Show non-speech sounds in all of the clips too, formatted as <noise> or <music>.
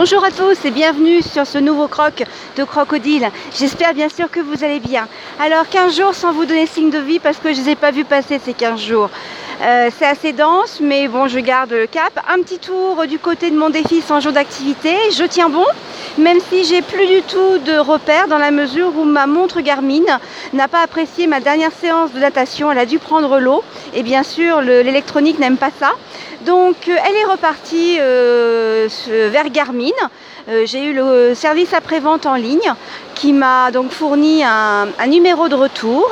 Bonjour à tous et bienvenue sur ce nouveau croc de crocodile. J'espère bien sûr que vous allez bien. Alors 15 jours sans vous donner signe de vie parce que je ne les ai pas vus passer ces 15 jours. Euh, c'est assez dense, mais bon, je garde le cap. Un petit tour du côté de mon défi sans jour d'activité. Je tiens bon, même si j'ai plus du tout de repères dans la mesure où ma montre Garmin n'a pas apprécié ma dernière séance de natation. Elle a dû prendre l'eau. Et bien sûr, l'électronique n'aime pas ça. Donc, euh, elle est repartie euh, vers Garmin. j'ai eu le service après-vente en ligne qui m'a donc fourni un, numéro de retour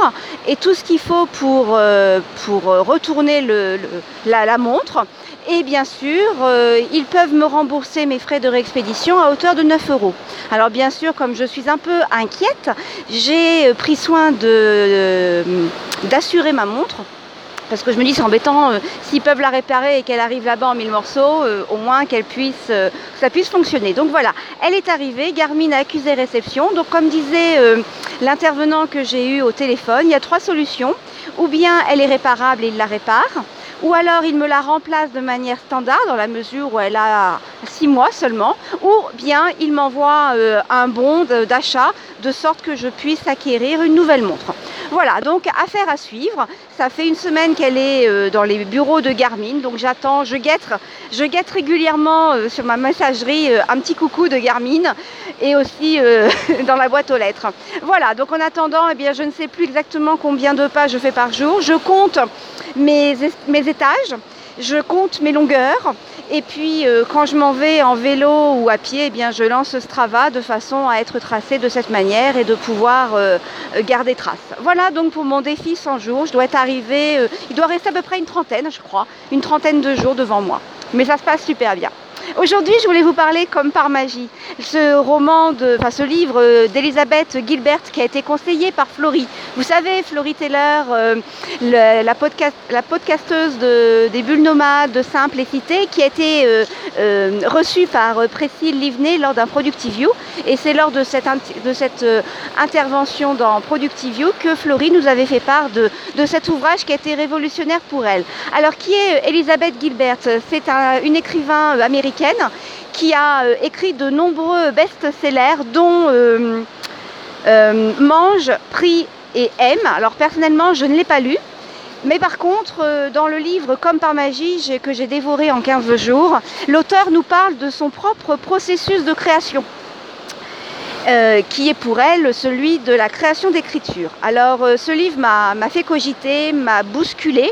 et tout ce qu'il faut pour, pour retourner la, montre. Et bien sûr, euh, ils peuvent me rembourser mes frais de réexpédition à hauteur de 9 euros. Alors bien sûr, comme je suis un peu inquiète, j'ai pris soin euh, d'assurer ma montre parce que je me dis c'est embêtant, euh, s'ils peuvent la réparer et qu'elle arrive là-bas en mille morceaux, au moins qu'elle puisse, ça puisse fonctionner. Donc voilà, elle est arrivée, Garmin a accusé réception. Donc comme disait l'intervenant que j'ai eu au téléphone, il y a trois solutions ou bien elle est réparable et il la répare, ou alors il me la remplace de manière standard dans la mesure où elle a 6 mois seulement, ou bien il m'envoie euh, un bon d'achat de sorte que je puisse acquérir une nouvelle montre. Voilà, donc affaire à suivre. Ça fait une semaine qu'elle est euh, dans les bureaux de Garmin, donc j'attends, je guette, je guette régulièrement euh, sur ma messagerie un petit coucou de Garmin et aussi <laughs> dans la boîte aux lettres. Voilà, donc en attendant, eh bien, je ne sais plus exactement combien de pas je fais par jour. Je compte mes, mes je compte mes longueurs. Et puis euh, quand je m'en vais en vélo ou à pied, eh bien, je lance Strava de façon à être tracé de cette manière et de pouvoir euh, garder trace. Voilà donc pour mon défi 100 jours. Je dois être arrivé, euh, il doit rester à peu près une trentaine, je crois, une trentaine de jours devant moi. Mais ça se passe super bien. Aujourd'hui, je voulais vous parler comme par magie. Ce roman, de, enfin ce livre d'Elisabeth Gilbert qui a été conseillé par Florie. Vous savez, Florie Taylor, euh, la, podcast, la, podcasteuse de, des bulles nomades de Simplicité, qui a été euh, euh, reçue par Priscille Livney lors d'un Productive View. Et c'est lors de cette, intervention dans Productive View que Florie nous avait fait part de, cet ouvrage qui a été révolutionnaire pour elle. Alors, qui est Elisabeth Gilbert? C'est une écrivain américaine qui a euh, écrit de nombreux best-sellers dont euh, euh, Mange, Prie et Aime. Alors personnellement, je ne l'ai pas lu. Mais par contre, dans le livre Comme par magie que j'ai dévoré en 15 jours, l'auteur nous parle de son propre processus de création. qui est pour elle celui de la création d'écriture. Alors ce livre m'a fait cogiter, m'a bousculé,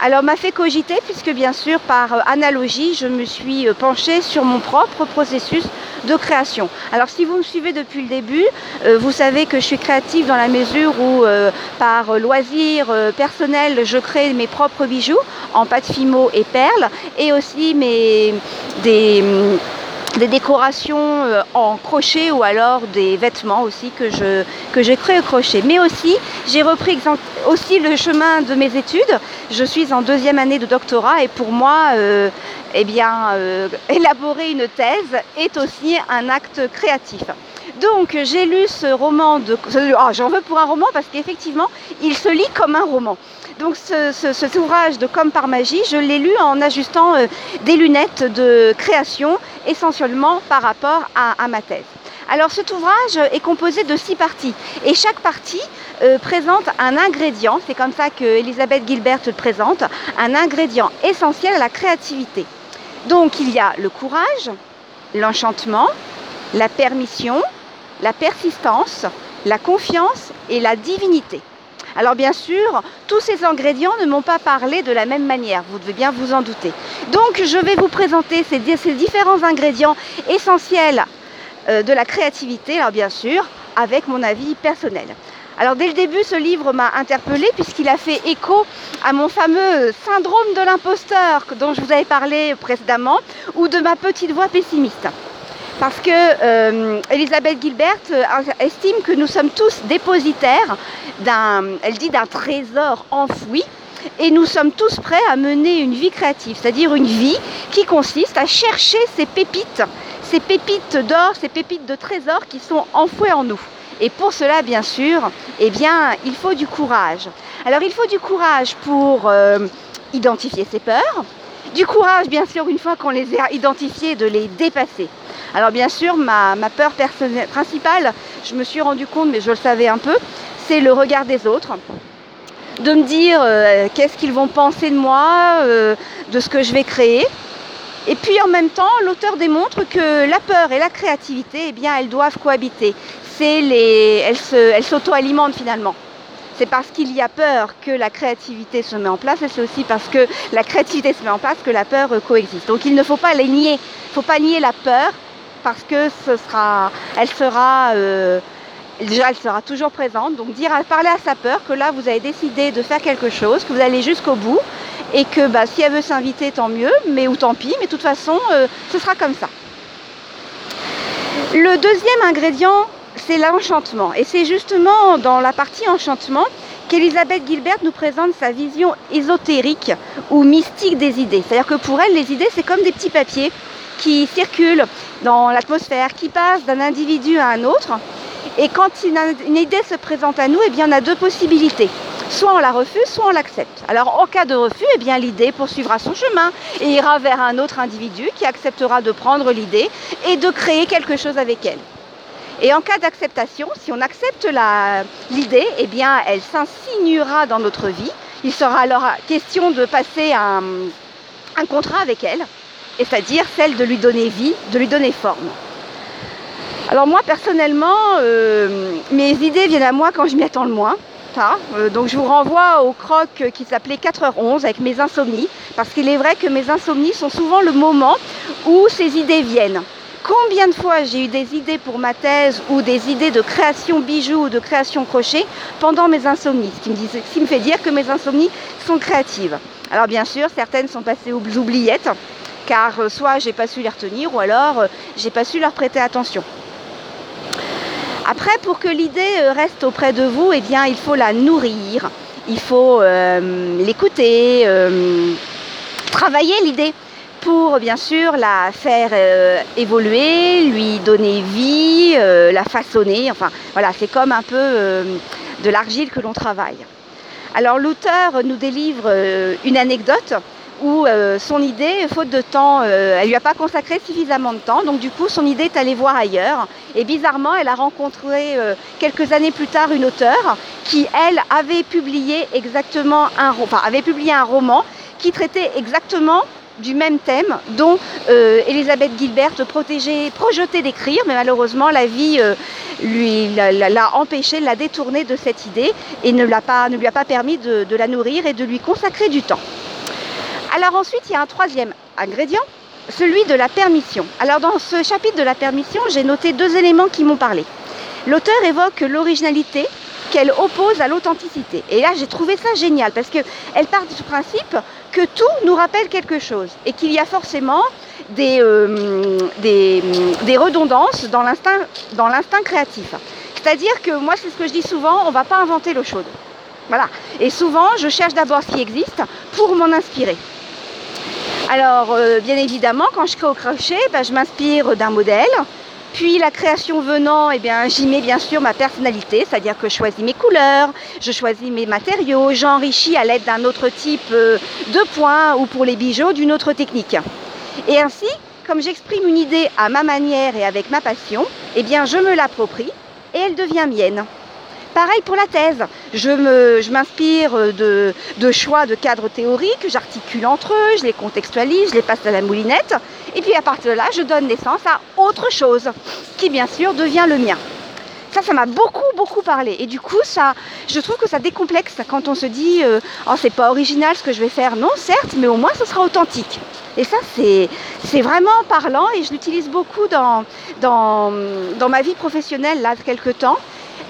alors m'a fait cogiter puisque bien sûr par euh, analogie je me suis euh, penchée sur mon propre processus de création. Alors si vous me suivez depuis le début, euh, vous savez que je suis créative dans la mesure où par loisir personnel je crée mes propres bijoux en pâte fimo et perles et aussi mes, des des décorations euh, en crochet ou alors des vêtements aussi que je que j'ai créé au crochet. Mais aussi, j'ai repris aussi le chemin de mes études. Je suis en deuxième année de doctorat et pour moi, euh, eh bien, euh, <laughs> élaborer une thèse est aussi un acte créatif. Donc j'ai lu ce roman de... Ah, j'en veux pour un roman parce qu'effectivement, il se lit comme un roman. Donc cet ouvrage de Comme par magie, je l'ai lu en ajustant euh, des lunettes de création, essentiellement par rapport à, ma thèse. Alors cet ouvrage est composé de six parties et chaque partie euh, présente un ingrédient, c'est comme ça que Elisabeth Gilbert le présente, un ingrédient essentiel à la créativité. Donc il y a le courage, l'enchantement, la permission, la persistance, la confiance et la divinité. Alors bien sûr, tous ces ingrédients ne m'ont pas parlé de la même manière, vous devez bien vous en douter. Donc je vais vous présenter ces, différents ingrédients essentiels euh, de la créativité, alors bien sûr, avec mon avis personnel. Alors dès le début, ce livre m'a interpellée puisqu'il a fait écho à mon fameux syndrome de l'imposteur dont je vous avais parlé précédemment, ou de ma petite voix pessimiste parce que euh, Elisabeth Gilbert euh, estime que nous sommes tous dépositaires d'un, elle dit d'un trésor enfoui, et nous sommes tous prêts à mener une vie créative, c'est-à-dire une vie qui consiste à chercher ces pépites, ces pépites d'or, ces pépites de trésor qui sont enfouies en nous. Et pour cela, bien sûr, eh bien, il faut du courage. Alors, il faut du courage pour euh, identifier ses peurs, du courage, bien sûr, une fois qu'on les a identifiées, de les dépasser. Alors bien sûr, ma, peur principale, je me suis rendu compte, mais je le savais un peu, c'est le regard des autres de me dire euh, qu'est-ce qu'ils vont penser de moi, euh, de ce que je vais créer. Et puis en même temps, l'auteur démontre que la peur et la créativité, eh bien, elles doivent cohabiter. Elles s'auto-alimentent finalement. C'est parce qu'il y a peur que la créativité se met en place et c'est aussi parce que la créativité se met en place que la peur coexiste. Donc il ne faut pas les nier. Il ne faut pas nier la peur parce que ce sera, elle sera, euh, déjà elle sera toujours présente. Donc dire, parler à sa peur que là vous avez décidé de faire quelque chose, que vous allez jusqu'au bout et que bah, si elle veut s'inviter, tant mieux, mais ou tant pis. Mais de toute façon, euh, ce sera comme ça. Le deuxième ingrédient c'est l'enchantement. Et c'est justement dans la partie enchantement qu'Elisabeth Gilbert nous présente sa vision ésotérique ou mystique des idées. C'est-à-dire que pour elle, les idées, c'est comme des petits papiers qui circulent dans l'atmosphère, qui passent d'un individu à un autre. Et quand une idée se présente à nous, eh bien, on a deux possibilités. Soit on la refuse, soit on l'accepte. Alors en cas de refus, eh l'idée poursuivra son chemin et ira vers un autre individu qui acceptera de prendre l'idée et de créer quelque chose avec elle. Et en cas d'acceptation, si on accepte l'idée, eh bien, elle s'insinuera dans notre vie. Il sera alors question de passer un, un contrat avec elle, c'est-à-dire celle de lui donner vie, de lui donner forme. Alors moi, personnellement, euh, mes idées viennent à moi quand je m'y attends le moins. Euh, donc je vous renvoie au croc qui s'appelait 4h11 avec mes insomnies, parce qu'il est vrai que mes insomnies sont souvent le moment où ces idées viennent. Combien de fois j'ai eu des idées pour ma thèse ou des idées de création bijoux ou de création crochet pendant mes insomnies, ce qui me, ce qui me fait dire que mes insomnies sont créatives. Alors bien sûr, certaines sont passées aux oubliettes, car euh, soit j'ai pas su les retenir ou alors euh, j'ai pas su leur prêter attention. Après, pour que l'idée euh, reste auprès de vous, eh bien, il faut la nourrir, il faut l'écouter, travailler l'idée pour bien sûr la faire évoluer, lui donner vie, la façonner. Enfin voilà, c'est comme un peu de l'argile que l'on travaille. Alors l'auteur nous délivre une anecdote où son idée, faute de temps, elle lui a pas consacré suffisamment de temps, donc du coup son idée est allée voir ailleurs. Et bizarrement, elle a rencontré quelques années plus tard une auteure qui, elle, avait publié exactement un, avait publié un roman qui traitait exactement du même thème dont euh, Elisabeth Gilbert protégeait, projetait d'écrire, mais malheureusement la vie euh, lui l'a empêché, l'a détourné de cette idée et ne, lui a pas permis de, la nourrir et de lui consacrer du temps. Alors ensuite, il y a un troisième ingrédient, celui de la permission. Alors dans ce chapitre de la permission, j'ai noté deux éléments qui m'ont parlé. L'auteur évoque l'originalité, qu'elle oppose à l'authenticité. Et là, j'ai trouvé ça génial parce qu'elle part du principe que tout nous rappelle quelque chose et qu'il y a forcément des, euh, redondances dans l'instinct créatif. C'est-à-dire que moi, c'est ce que je dis souvent, on ne va pas inventer l'eau chaude. Voilà. Et souvent, je cherche d'abord ce qui existe pour m'en inspirer. Alors, euh, bien évidemment, quand je crée au crochet, ben, je m'inspire d'un modèle, puis la création venant, eh j'y mets bien sûr ma personnalité, c'est-à-dire que je choisis mes couleurs, je choisis mes matériaux, j'enrichis à l'aide d'un autre type euh, de points ou pour les bijoux d'une autre technique. Et ainsi, comme j'exprime une idée à ma manière et avec ma passion, eh je me l'approprie et elle devient mienne. Pareil pour la thèse. Je m'inspire de, de, choix de cadres théoriques, j'articule entre eux, je les contextualise, je les passe à la moulinette. Et puis à partir de là, je donne naissance à autre chose, qui bien sûr devient le mien. Ça, ça m'a beaucoup, beaucoup parlé. Et du coup, ça, je trouve que ça décomplexe quand on se dit euh, Oh, c'est pas original ce que je vais faire. Non, certes, mais au moins, ce sera authentique. Et ça, c'est vraiment parlant et je l'utilise beaucoup dans, dans, dans, ma vie professionnelle, là, de quelques temps.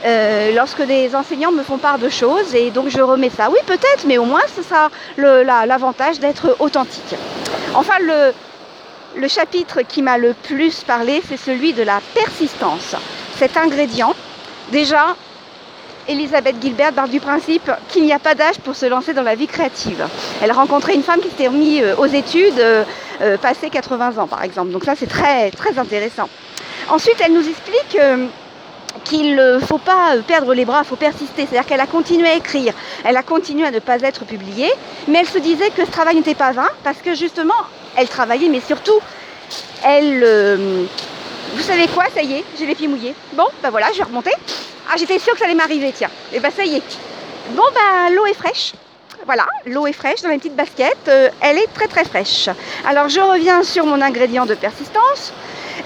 Euh, lorsque des enseignants me font part de choses et donc je remets ça. Oui, peut-être, mais au moins ce sera l'avantage d'être authentique. Enfin, le, chapitre qui m'a le plus parlé, c'est celui de la persistance. Cet ingrédient, déjà, Elisabeth Gilbert part du principe qu'il n'y a pas d'âge pour se lancer dans la vie créative. Elle a rencontré une femme qui s'était remise euh, aux études, euh, passé 80 ans par exemple. Donc ça c'est très très intéressant. Ensuite, elle nous explique qu'il ne faut pas perdre les bras, il faut persister. C'est-à-dire qu'elle a continué à écrire, elle a continué à ne pas être publiée, mais elle se disait que ce travail n'était pas vain parce que justement, elle travaillait, mais surtout, elle, euh, vous savez quoi, ça y est, j'ai les pieds mouillés. Bon, ben voilà, je vais remonter. Ah, j'étais sûre que ça allait m'arriver, tiens. Et eh ben ça y est. Bon, ben l'eau est fraîche. Voilà, l'eau est fraîche dans les petites baskets. Euh, elle est très très fraîche. Alors je reviens sur mon ingrédient de persistance.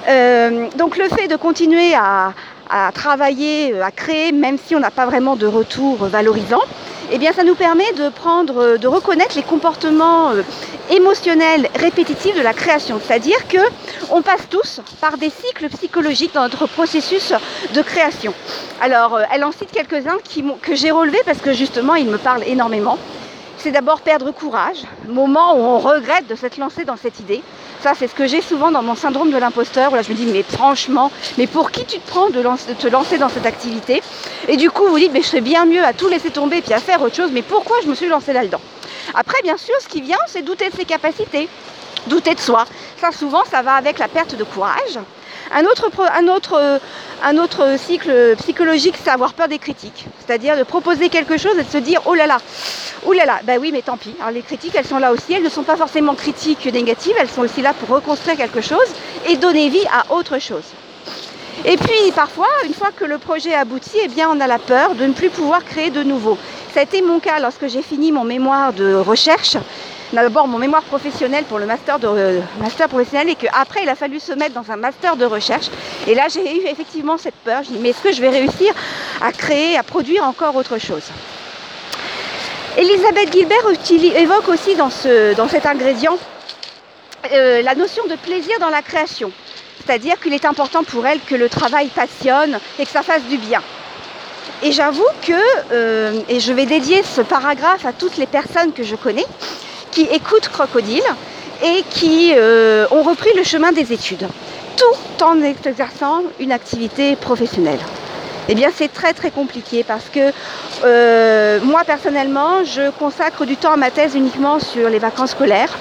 Euh, donc le fait de continuer à, à travailler, à créer, même si on n'a pas vraiment de retour valorisant, eh bien ça nous permet de prendre, de reconnaître les comportements euh, émotionnels répétitifs de la création. C'est-à-dire que on passe tous par des cycles psychologiques dans notre processus de création. Alors, euh, elle en cite quelques-uns que j'ai relevés parce que justement, ils me parlent énormément c'est d'abord perdre courage, moment où on regrette de s'être lancé dans cette idée. Ça, c'est ce que j'ai souvent dans mon syndrome de l'imposteur, où je me dis, mais franchement, mais pour qui tu te prends de, te lancer dans cette activité? Et du coup, vous dites, mais je serais bien mieux à tout laisser tomber puis à faire autre chose, mais pourquoi je me suis lancé là-dedans? Après, bien sûr, ce qui vient, c'est douter de ses capacités, douter de soi. Ça, souvent, ça va avec la perte de courage. Un autre, un autre, cycle psychologique, c'est avoir peur des critiques. C'est-à-dire de proposer quelque chose et de se dire, oh là là, Ouh là là, bah oui, mais tant pis. Alors les critiques, elles sont là aussi. Elles ne sont pas forcément critiques négatives. Elles sont aussi là pour reconstruire quelque chose et donner vie à autre chose. Et puis parfois, une fois que le projet aboutit, eh bien, on a la peur de ne plus pouvoir créer de nouveau. Ça a été mon cas lorsque j'ai fini mon mémoire de recherche. D'abord mon mémoire professionnel pour le master, de, euh, master professionnel et qu'après il a fallu se mettre dans un master de recherche. Et là j'ai eu effectivement cette peur. Je me dis mais est-ce que je vais réussir à créer, à produire encore autre chose? Elisabeth Gilbert évoque aussi dans, cet ingrédient euh, la notion de plaisir dans la création. C'est-à-dire qu'il est important pour elle que le travail passionne et que ça fasse du bien. Et j'avoue que, euh, et je vais dédier ce paragraphe à toutes les personnes que je connais qui écoutent Crocodile et qui euh, ont repris le chemin des études, tout en exerçant une activité professionnelle eh bien c'est très compliqué parce que euh, moi personnellement je consacre du temps à ma thèse uniquement sur les vacances scolaires.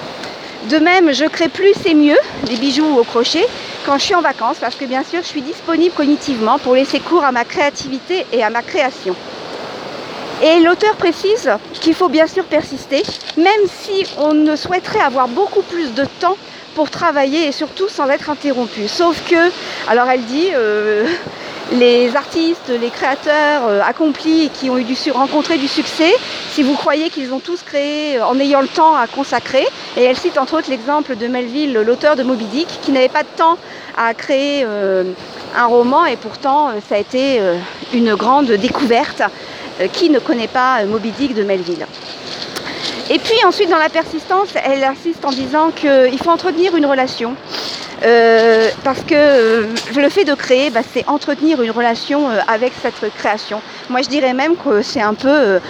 De même, je crée plus et mieux des bijoux au crochet quand je suis en vacances parce que bien sûr je suis disponible cognitivement pour laisser cours à ma créativité et à ma création. Et l'auteur précise qu'il faut bien sûr persister, même si on ne souhaiterait avoir beaucoup plus de temps pour travailler et surtout sans être interrompu. Sauf que, alors elle dit, euh, <laughs> les artistes, les créateurs euh, accomplis qui ont eu du, rencontré du succès, si vous croyez qu'ils ont tous créé euh, en ayant le temps à consacrer, et elle cite entre autres l'exemple de Melville, l'auteur de Moby Dick, qui n'avait pas de temps à créer un roman, et pourtant ça a été une grande découverte. Qui ne connaît pas Moby Dick de Melville et puis ensuite dans la persistance, elle insiste en disant qu'il faut entretenir une relation. Euh, parce que euh, le fait de créer, bah, c'est entretenir une relation euh, avec cette création. Moi, je dirais même que c'est un peu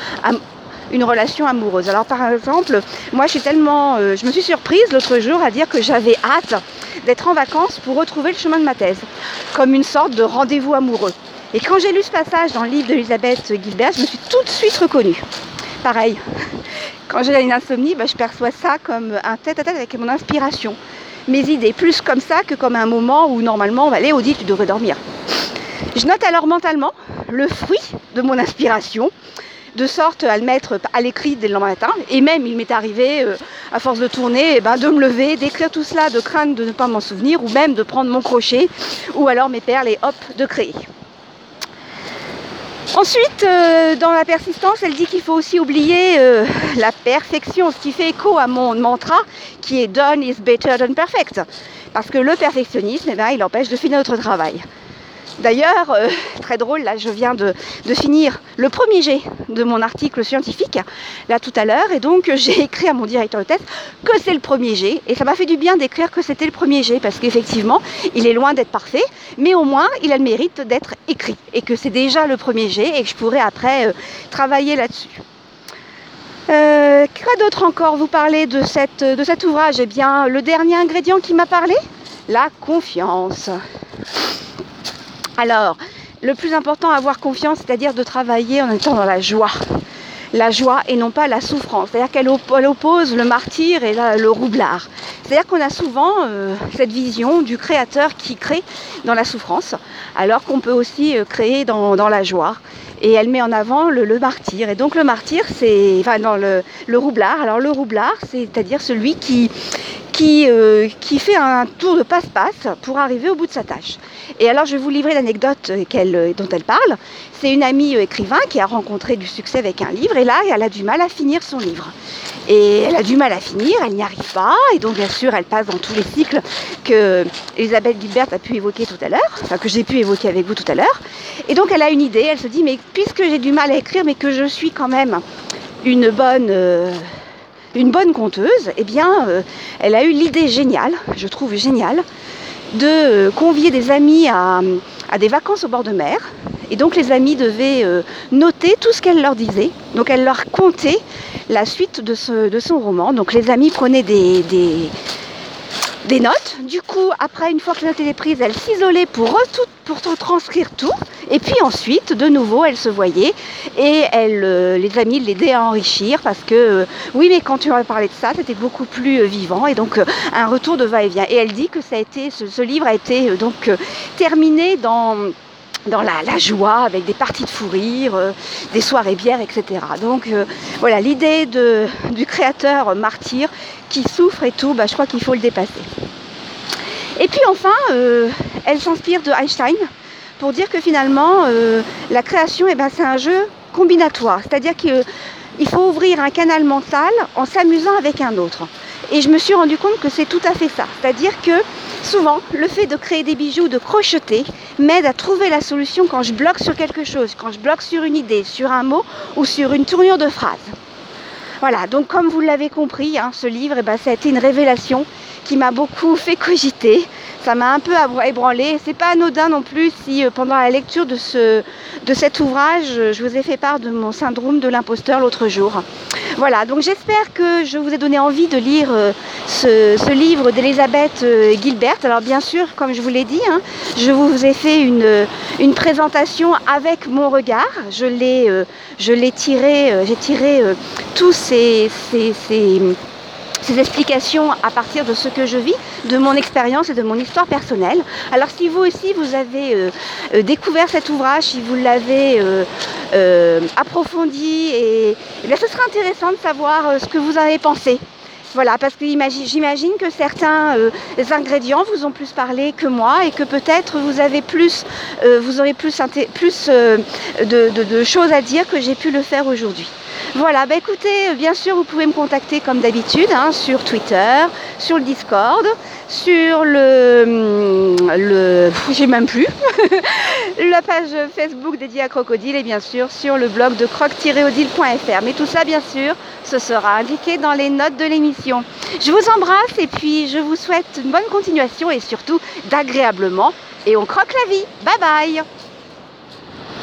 une relation amoureuse. Alors, par exemple, moi, je suis tellement, je me suis surprise l'autre jour à dire que j'avais hâte d'être en vacances pour retrouver le chemin de ma thèse, comme une sorte de rendez-vous amoureux. Et quand j'ai lu ce passage dans le livre d'Elisabeth Gilbert, je me suis tout de suite reconnue. Pareil, <laughs> quand j'ai une insomnie, bah, je perçois ça comme un tête-à-tête avec mon inspiration mes idées, plus comme ça que comme un moment où normalement on va dit tu devrais dormir. Je note alors mentalement le fruit de mon inspiration, de sorte à le mettre à l'écrit dès le lendemain matin. Et même il m'est arrivé, euh, à force de tourner, eh ben, de me lever, d'écrire tout cela, de craindre de ne pas m'en souvenir, ou même de prendre mon crochet, ou alors mes perles et hop, de créer. Ensuite, euh, dans la persistance, elle dit qu'il faut aussi oublier euh, la perfection, ce qui fait écho à mon mantra qui est done is better than perfect. Parce que le perfectionnisme, eh ben, il empêche de finir notre travail. D'ailleurs, euh, très drôle, là je viens de, finir le premier jet de mon article scientifique, là tout à l'heure, et donc j'ai écrit à mon directeur de thèse que c'est le premier jet, et ça m'a fait du bien d'écrire que c'était le premier jet, parce qu'effectivement, il est loin d'être parfait, mais au moins il a le mérite d'être écrit, et que c'est déjà le premier jet, et que je pourrais après euh, travailler là-dessus. Euh, quoi d'autre encore vous cette, de cet ouvrage? Eh bien, le dernier ingrédient qui m'a parlé? La confiance. Alors, le plus important avoir confiance, c'est-à-dire de travailler en étant dans la joie. La joie et non pas la souffrance. C'est-à-dire qu'elle oppose le martyr et le roublard. C'est-à-dire qu'on a souvent euh, cette vision du créateur qui crée dans la souffrance, alors qu'on peut aussi euh, créer dans, la joie. Et elle met en avant le, martyr. Et donc le martyr, c'est enfin le, roublard. Alors le roublard, c'est-à-dire celui qui, qui, qui fait un tour de passe-passe pour arriver au bout de sa tâche. Et alors je vais vous livrer l'anecdote dont elle parle. C'est une amie écrivain qui a rencontré du succès avec un livre et là elle a du mal à finir son livre. Et elle a du mal à finir, elle n'y arrive pas, et donc bien sûr elle passe dans tous les cycles que Elisabeth Gilbert a pu évoquer tout à l'heure, enfin que j'ai pu évoquer avec vous tout à l'heure. Et donc elle a une idée, elle se dit mais puisque j'ai du mal à écrire mais que je suis quand même une bonne, euh, une bonne conteuse, eh bien euh, elle a eu l'idée géniale, je trouve géniale, de euh, convier des amis à, des vacances au bord de mer, et donc les amis devaient euh, noter tout ce qu'elle leur disait. Donc elle leur contait la suite de, son roman. Donc les amis prenaient des, notes. Du coup, après, une fois que la note était prise, elle s'isolait pour, pour transcrire tout. Et puis ensuite, de nouveau, elle se voyait et elle, euh, les amis l'aidaient à enrichir parce que, euh, oui, mais quand tu leur parlé de ça, c'était beaucoup plus vivant et donc un retour de va-et-vient. Et elle dit que ça a été, ce livre a été donc terminé dans dans la, joie, avec des parties de fou rire, euh, des soirées bières, etc. Donc euh, voilà, l'idée du créateur martyr qui souffre et tout, bah, je crois qu'il faut le dépasser. Et puis enfin, euh, elle s'inspire de Einstein pour dire que finalement, la création, eh ben, c'est un jeu combinatoire, c'est-à-dire qu'il faut ouvrir un canal mental en s'amusant avec un autre. Et je me suis rendu compte que c'est tout à fait ça. C'est-à-dire que souvent, le fait de créer des bijoux, de crocheter, m'aide à trouver la solution quand je bloque sur quelque chose, quand je bloque sur une idée, sur un mot ou sur une tournure de phrase. Voilà, donc comme vous l'avez compris, hein, ce livre, eh ben, ça a été une révélation qui m'a beaucoup fait cogiter. Ça m'a un peu ébranlé. C'est pas anodin non plus si euh, pendant la lecture de, ce, de cet ouvrage, je vous ai fait part de mon syndrome de l'imposteur l'autre jour. Voilà, donc j'espère que je vous ai donné envie de lire euh, ce, livre d'Elisabeth euh, Gilbert. Alors bien sûr, comme je vous l'ai dit, hein, je vous ai fait une, une présentation avec mon regard. Je l'ai, tiré, j'ai tiré tous ces, ces explications à partir de ce que je vis, de mon expérience et de mon histoire personnelle. Alors si vous aussi vous avez euh, euh, découvert cet ouvrage, si vous l'avez euh, approfondi, et, eh bien, ce sera intéressant de savoir ce que vous en avez pensé. Voilà, parce que j'imagine que certains ingrédients vous ont plus parlé que moi et que peut-être vous avez plus, vous aurez plus, plus de choses à dire que j'ai pu le faire aujourd'hui. Voilà, bah écoutez, bien sûr, vous pouvez me contacter comme d'habitude hein, sur Twitter, sur le Discord, sur le, hum, le <laughs> j'ai même plus, <laughs> la page Facebook dédiée à Crocodile et bien sûr sur le blog de croc-odile.fr. Mais tout ça, bien sûr, ce sera indiqué dans les notes de l'émission. Je vous embrasse et puis je vous souhaite une bonne continuation et surtout d'agréablement. Et on croque la vie. Bye bye